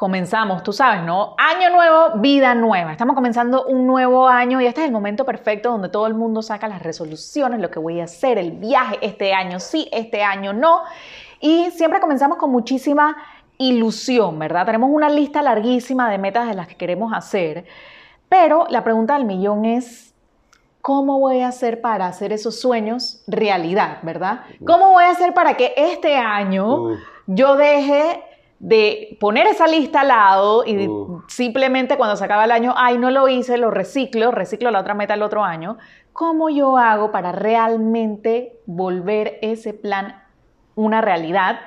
comenzamos, tú sabes, ¿no? Año nuevo, vida nueva. Estamos comenzando un nuevo año y este es el momento perfecto donde todo el mundo saca las resoluciones, lo que voy a hacer, el viaje, este año sí, este año no. Y siempre comenzamos con muchísima ilusión, ¿verdad? Tenemos una lista larguísima de metas de las que queremos hacer, pero la pregunta del millón es, ¿cómo voy a hacer para hacer esos sueños realidad, ¿verdad? ¿Cómo voy a hacer para que este año yo deje de poner esa lista al lado y Uh. simplemente cuando se acaba el año, ay, no lo hice, lo reciclo, reciclo la otra meta el otro año. ¿Cómo yo hago para realmente volver ese plan una realidad?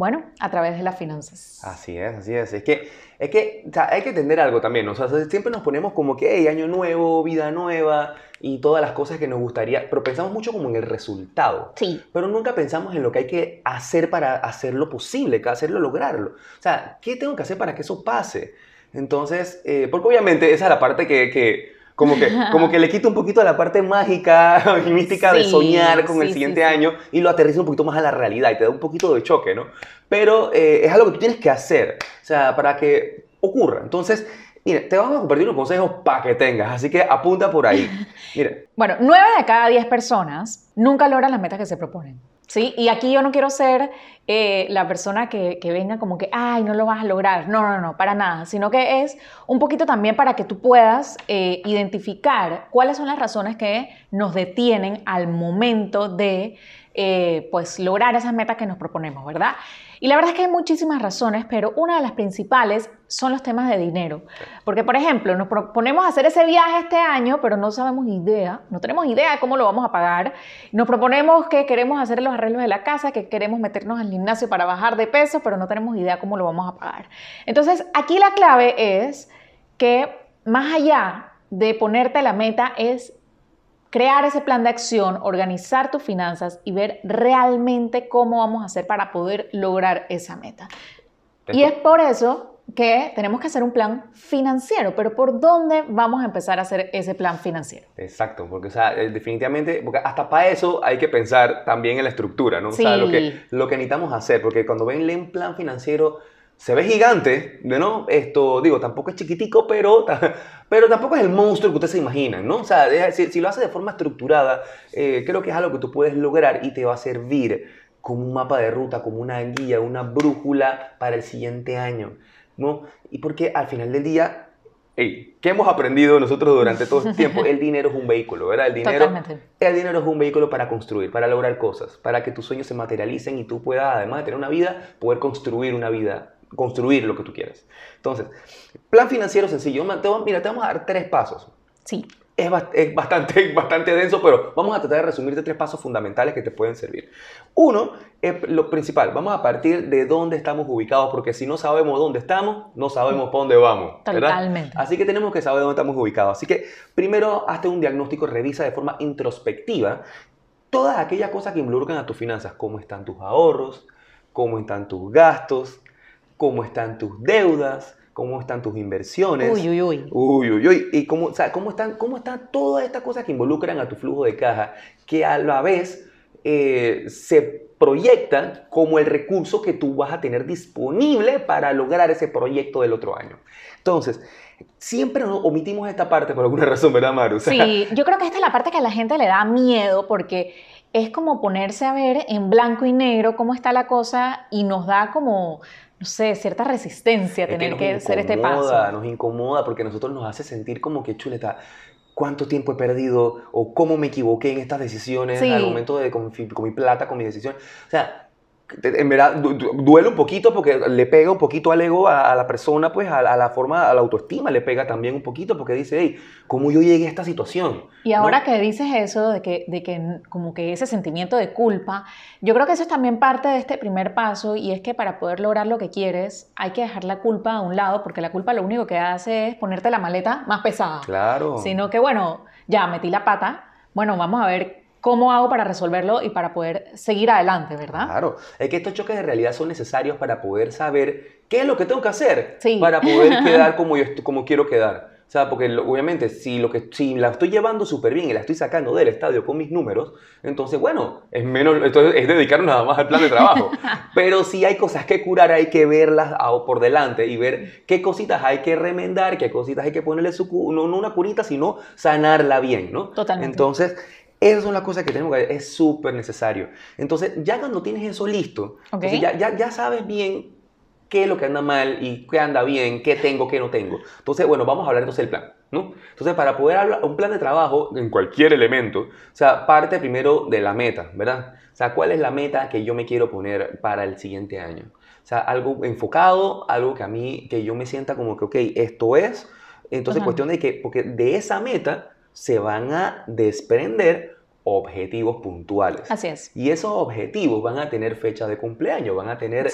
Bueno, a través de las finanzas. Así es, así es. Es que, es que o sea, hay que entender algo también. ¿no? O sea, siempre nos ponemos como que, hey, año nuevo, vida nueva y todas las cosas que nos gustaría, pero pensamos mucho como en el resultado. Sí. Pero nunca pensamos en lo que hay que hacer para hacerlo posible, hacerlo, lograrlo. O sea, ¿qué tengo que hacer para que eso pase? Entonces, eh, porque obviamente esa es la parte que, que como, que, como que le quita un poquito a la parte mágica y mística de Sí, soñar con sí, el siguiente sí. año y lo aterriza un poquito más a la realidad y te da un poquito de choque, ¿no? Pero eh, es algo que tú tienes que hacer, o sea, para que ocurra. Entonces, mira, te vamos a compartir unos consejos para que tengas, así que apunta por ahí. Mira, Bueno, 9 de cada 10 personas nunca logran las metas que se proponen. ¿Sí? Y aquí yo no quiero ser eh, la persona que, venga como que, ay, no lo vas a lograr. No, no, no, para nada. Sino que es un poquito también para que tú puedas eh, identificar cuáles son las razones que nos detienen al momento de, eh, pues, lograr esas metas que nos proponemos, ¿verdad? Y la verdad es que hay muchísimas razones, pero una de las principales son los temas de dinero. Porque, por ejemplo, nos proponemos hacer ese viaje este año, pero no sabemos idea, no tenemos idea de cómo lo vamos a pagar. Nos proponemos que queremos hacer los arreglos de la casa, que queremos meternos al gimnasio para bajar de peso, pero no tenemos idea cómo lo vamos a pagar. Entonces, aquí la clave es que más allá de ponerte la meta es crear ese plan de acción, organizar tus finanzas y ver realmente cómo vamos a hacer para poder lograr esa meta. Y es por eso que tenemos que hacer un plan financiero, pero ¿por dónde vamos a empezar a hacer ese plan financiero? Exacto, porque o sea, eh, definitivamente, porque hasta para eso hay que pensar también en la estructura, ¿no? O sea, Sí. lo que, lo que necesitamos hacer, porque cuando ven un plan financiero se ve gigante, ¿no? Esto, digo, tampoco es chiquitico, pero, pero tampoco es el monstruo que ustedes se imaginan, ¿no? O sea, si lo haces de forma estructurada, eh, creo que es algo que tú puedes lograr y te va a servir como un mapa de ruta, como una guía, una brújula para el siguiente año, ¿no? Y porque al final del día, hey, ¿qué hemos aprendido nosotros durante todo este tiempo? El dinero es un vehículo, ¿verdad? El dinero, Totalmente. el dinero es un vehículo para construir, para lograr cosas, para que tus sueños se materialicen y tú puedas, además de tener una vida, poder construir una vida, construir lo que tú quieras. Entonces, plan financiero sencillo. Mira, te vamos a dar tres pasos. Sí. Es, bast- es bastante, bastante denso, pero vamos a tratar de resumirte tres pasos fundamentales que te pueden servir. Uno, es lo principal. Vamos a partir de dónde estamos ubicados, porque si no sabemos dónde estamos, no sabemos para dónde vamos. ¿verdad? Totalmente. Así que tenemos que saber dónde estamos ubicados. Así que primero hazte un diagnóstico, revisa de forma introspectiva todas aquellas cosas que involucran a tus finanzas, cómo están tus ahorros, cómo están tus gastos, cómo están tus deudas, cómo están tus inversiones. Uy, uy, uy. Uy, uy, uy. Y cómo, o sea, cómo, están, cómo están todas estas cosas que involucran a tu flujo de caja, que a la vez eh, se proyectan como el recurso que tú vas a tener disponible para lograr ese proyecto del otro año. Entonces, siempre nos omitimos esta parte por alguna razón, ¿verdad, Maru? O sea, Sí, yo creo que esta es la parte que a la gente le da miedo porque es como ponerse a ver en blanco y negro cómo está la cosa y nos da como, no sé, cierta resistencia es tener nos que, hacer este paso. Nos incomoda porque nosotros nos hace sentir como que chuleta. ¿Cuánto tiempo he perdido? ¿O cómo me equivoqué en estas decisiones Sí. al momento de con, con mi plata, con mis decisiones? O sea, en verdad duele un poquito porque le pega un poquito al ego a, la persona, pues a, la forma, a la autoestima le pega también un poquito porque dice, hey, ¿cómo yo llegué a esta situación? Y ahora que dices eso, de que, de que como que ese sentimiento de culpa, yo creo que eso es también parte de este primer paso y es que para poder lograr lo que quieres hay que dejar la culpa a un lado porque la culpa lo único que hace es ponerte la maleta más pesada. Claro. Sino que, bueno, ya metí la pata, bueno, vamos a ver ¿Cómo hago para resolverlo y para poder seguir adelante, verdad? Claro, es que estos choques de realidad son necesarios para poder saber qué es lo que tengo que hacer para poder quedar como yo como quiero quedar. O sea, porque obviamente si, lo que, si la estoy llevando súper bien y la estoy sacando del estadio con mis números, entonces, bueno, es menos, entonces es dedicarnos nada más al plan de trabajo. Pero si hay cosas que curar, hay que verlas por delante y ver qué cositas hay que remendar, qué cositas hay que ponerle su, no, no una curita, sino sanarla bien, ¿no? Totalmente. Entonces, esas son las cosas que tenemos que ver, es súper necesario. Entonces, ya cuando tienes eso listo, ya, ya, ya sabes bien qué es lo que anda mal y qué anda bien, qué tengo, qué no tengo. Entonces, bueno, vamos a hablar entonces del plan, ¿no? Entonces, para poder hablar un plan de trabajo en cualquier elemento, o sea, parte primero de la meta, ¿verdad? O sea, ¿cuál es la meta que yo me quiero poner para el siguiente año? O sea, algo enfocado, algo que a mí, que yo me sienta como que, ok, esto es. Entonces, cuestión de que, porque de esa meta se van a desprender objetivos puntuales. Así es. Y esos objetivos van a tener fecha de cumpleaños, van a tener,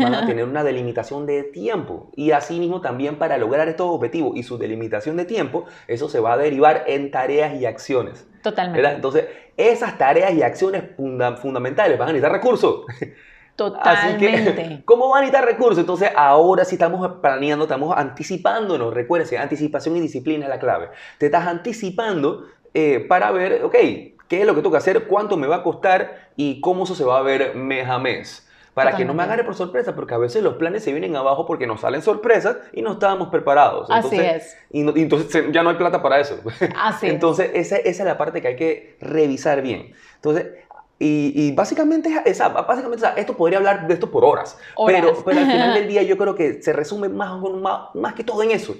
van a tener una delimitación de tiempo. Y asimismo también para lograr estos objetivos y su delimitación de tiempo, eso se va a derivar en tareas y acciones. Totalmente. Entonces, esas tareas y acciones fundamentales van a necesitar recursos. Totalmente. Así que, ¿cómo van a necesitar recursos? Entonces, ahora sí estamos planeando, estamos anticipándonos. Recuérdense, anticipación y disciplina es la clave. Te estás anticipando eh, para ver, ok, qué es lo que tengo que hacer, cuánto me va a costar y cómo eso se va a ver mes a mes. Para que no me agarre por sorpresa, porque a veces los planes se vienen abajo porque nos salen sorpresas y no estábamos preparados. Así es. Y, entonces ya no hay plata para eso. Así entonces, esa, esa, es la parte que hay que revisar bien. Entonces, y, básicamente, esa, básicamente esto podría hablar de esto por horas, Pero, pero al final del día yo creo que se resume más, más, más que todo en eso.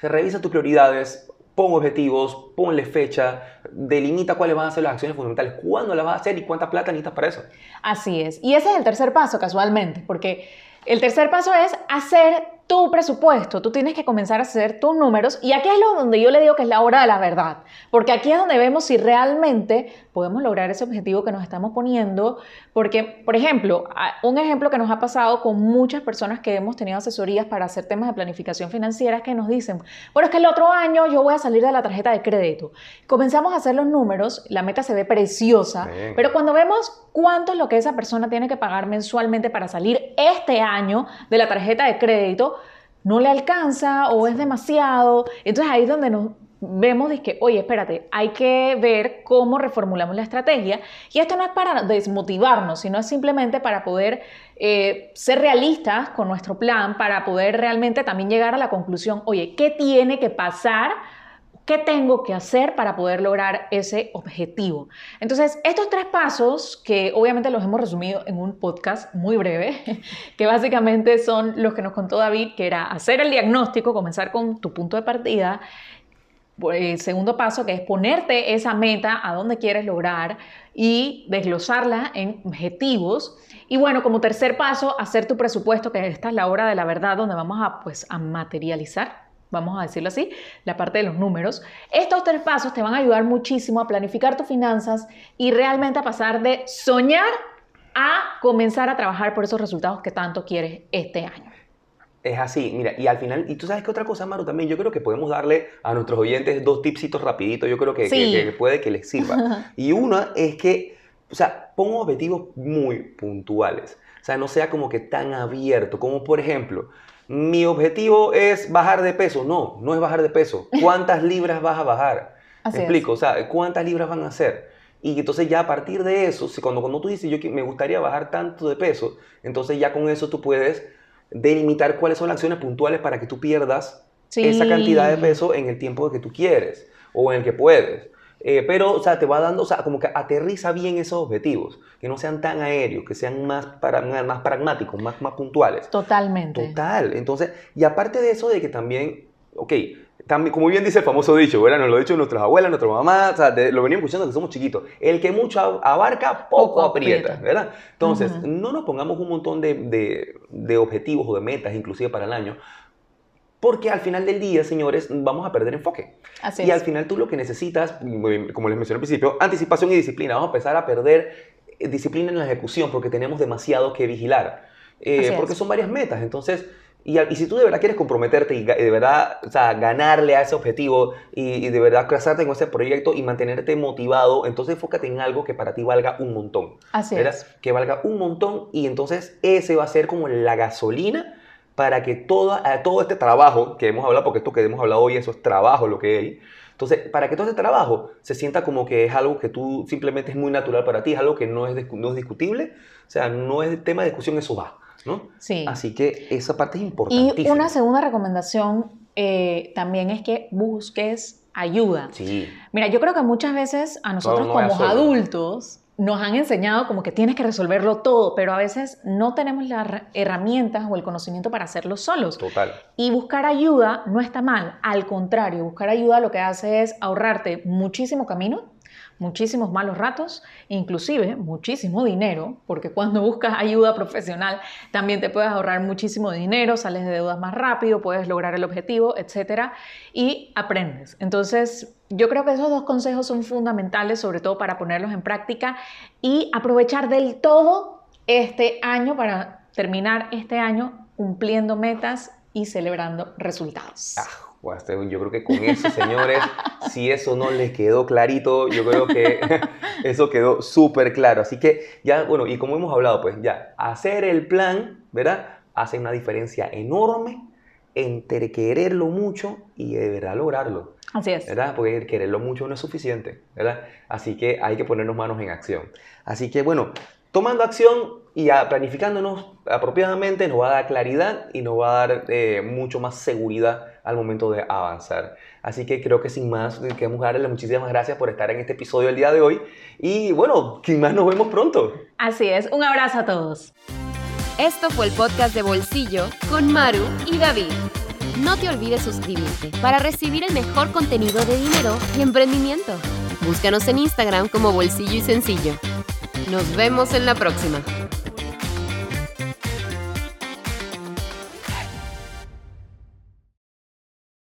Se revisa tus prioridades, pon objetivos, ponle fecha, delimita cuáles van a ser las acciones fundamentales, cuándo las vas a hacer y cuánta plata necesitas para eso. Así es. Y ese es el tercer paso, casualmente, porque el tercer paso es hacer tu presupuesto, tú tienes que comenzar a hacer tus números y aquí es lo donde yo le digo que es la hora de la verdad, porque aquí es donde vemos si realmente podemos lograr ese objetivo que nos estamos poniendo, porque, por ejemplo, un ejemplo que nos ha pasado con muchas personas que hemos tenido asesorías para hacer temas de planificación financiera es que nos dicen, bueno, es que el otro año yo voy a salir de la tarjeta de crédito. Comenzamos a hacer los números, la meta se ve preciosa, pero cuando vemos cuánto es lo que esa persona tiene que pagar mensualmente para salir este año de la tarjeta de crédito, no le alcanza o es demasiado. Entonces ahí es donde nos vemos de que, oye, espérate, hay que ver cómo reformulamos la estrategia. Y esto no es para desmotivarnos, sino es simplemente para poder eh, ser realistas con nuestro plan, para poder realmente también llegar a la conclusión, oye, ¿qué tiene que pasar ¿Qué tengo que hacer para poder lograr ese objetivo? Entonces, estos tres pasos, que obviamente los hemos resumido en un podcast muy breve, que básicamente son los que nos contó David, que era hacer el diagnóstico, comenzar con tu punto de partida, el segundo paso, que es ponerte esa meta a dónde quieres lograr y desglosarla en objetivos. Y bueno, como tercer paso, hacer tu presupuesto, que esta es la hora de la verdad, donde vamos a, pues, a materializar vamos a decirlo así, la parte de los números. Estos tres pasos te van a ayudar muchísimo a planificar tus finanzas y realmente a pasar de soñar a comenzar a trabajar por esos resultados que tanto quieres este año. Es así, mira, y al final, y tú sabes que otra cosa, Maru, también yo creo que podemos darle a nuestros oyentes dos tipsitos rapiditos, yo creo que, que puede que les sirva. y una es que, o sea, pongo objetivos muy puntuales, o sea, no sea como que tan abierto, como por ejemplo, mi objetivo es bajar de peso. No, no es bajar de peso. ¿Cuántas libras vas a bajar? Así explico, o sea, ¿cuántas libras van a hacer? Y entonces ya a partir de eso, cuando, cuando tú dices, yo me gustaría bajar tanto de peso, entonces ya con eso tú puedes delimitar cuáles son las acciones puntuales para que tú pierdas esa cantidad de peso en el tiempo que tú quieres o en el que puedes. Eh, pero, o sea, te va dando, o sea, como que aterriza bien esos objetivos, que no sean tan aéreos, que sean más, para, más pragmáticos, más, más puntuales. Totalmente. Total. Entonces, y aparte de eso, de que también, ok, también, como bien dice el famoso dicho, ¿verdad? Nos lo ha dicho nuestras abuelas, nuestra mamá, o sea, de- lo venimos escuchando que somos chiquitos. El que mucho abarca, poco, Poco aprieta, aprieta. ¿verdad? Entonces, Ujú. no nos pongamos un montón de, de- de objetivos o de metas, inclusive para el año, porque al final del día, señores, vamos a perder enfoque. Así Y al es. final tú lo que necesitas, como les mencioné al principio, anticipación y disciplina. Vamos a empezar a perder eh, disciplina en la ejecución porque tenemos demasiado que vigilar. Eh, Así es. porque son varias metas. Entonces, y, y si tú de verdad quieres comprometerte y de verdad, o sea, ganarle a ese objetivo y, y de verdad casarte con ese proyecto y mantenerte motivado, entonces enfócate en algo que para ti valga un montón. Así ¿verdad? es. Que valga un montón y entonces ese va a ser como la gasolina para que toda, eh, todo este trabajo que hemos hablado, porque esto que hemos hablado hoy, eso es trabajo lo que hay. Entonces, para que todo este trabajo se sienta como que es algo que tú simplemente es muy natural para ti, es algo que no es, no es discutible, o sea, no es tema de discusión, eso va, ¿no? Sí. Así que esa parte es Y importantísima. una segunda recomendación eh, también es que busques ayuda. Sí, Mira, yo creo que muchas veces a nosotros no como adultos nos han enseñado como que tienes que resolverlo todo, pero a veces no tenemos las her- herramientas o el conocimiento para hacerlo solos. total. Y buscar ayuda no está mal, al contrario, buscar ayuda lo que hace es ahorrarte muchísimo camino, muchísimos malos ratos, inclusive muchísimo dinero, porque cuando buscas ayuda profesional también te puedes ahorrar muchísimo dinero, sales de deudas más rápido, puedes lograr el objetivo, etcétera, y aprendes. Entonces, yo creo que esos dos consejos son fundamentales, sobre todo para ponerlos en práctica y aprovechar del todo este año para terminar este año cumpliendo metas y celebrando resultados. Ah, bueno, yo creo que con eso, señores, si eso no les quedó clarito, yo creo que eso quedó súper claro. Así que ya, bueno, y como hemos hablado, pues ya, hacer el plan, ¿verdad? Hace una diferencia enorme entre quererlo mucho y de verdad lograrlo, Así es. ¿verdad? Porque quererlo mucho no es suficiente, ¿verdad? Así que hay que ponernos manos en acción. Así que, bueno, tomando acción y planificándonos apropiadamente nos va a dar claridad y nos va a dar eh, mucho más seguridad al momento de avanzar. Así que creo que sin más, eh, queremos darle muchísimas gracias por estar en este episodio el día de hoy. Y bueno, sin más nos vemos pronto. Así es. Un abrazo a todos. Esto fue el podcast de Bolsillo con Maru y David. No te olvides suscribirte para recibir el mejor contenido de dinero y emprendimiento. Búscanos en Instagram como Bolsillo y Sencillo. Nos vemos en la próxima.